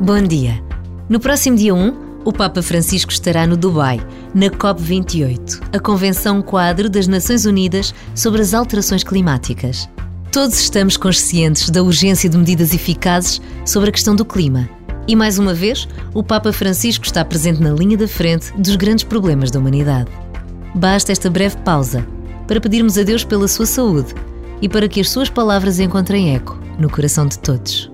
Bom dia. No próximo dia 1, o Papa Francisco estará no Dubai, na COP28, a Convenção Quadro das Nações Unidas sobre as Alterações Climáticas. Todos estamos conscientes da urgência de medidas eficazes sobre a questão do clima. E mais uma vez, o Papa Francisco está presente na linha da frente dos grandes problemas da humanidade. Basta esta breve pausa para pedirmos a Deus pela sua saúde e para que as suas palavras encontrem eco no coração de todos.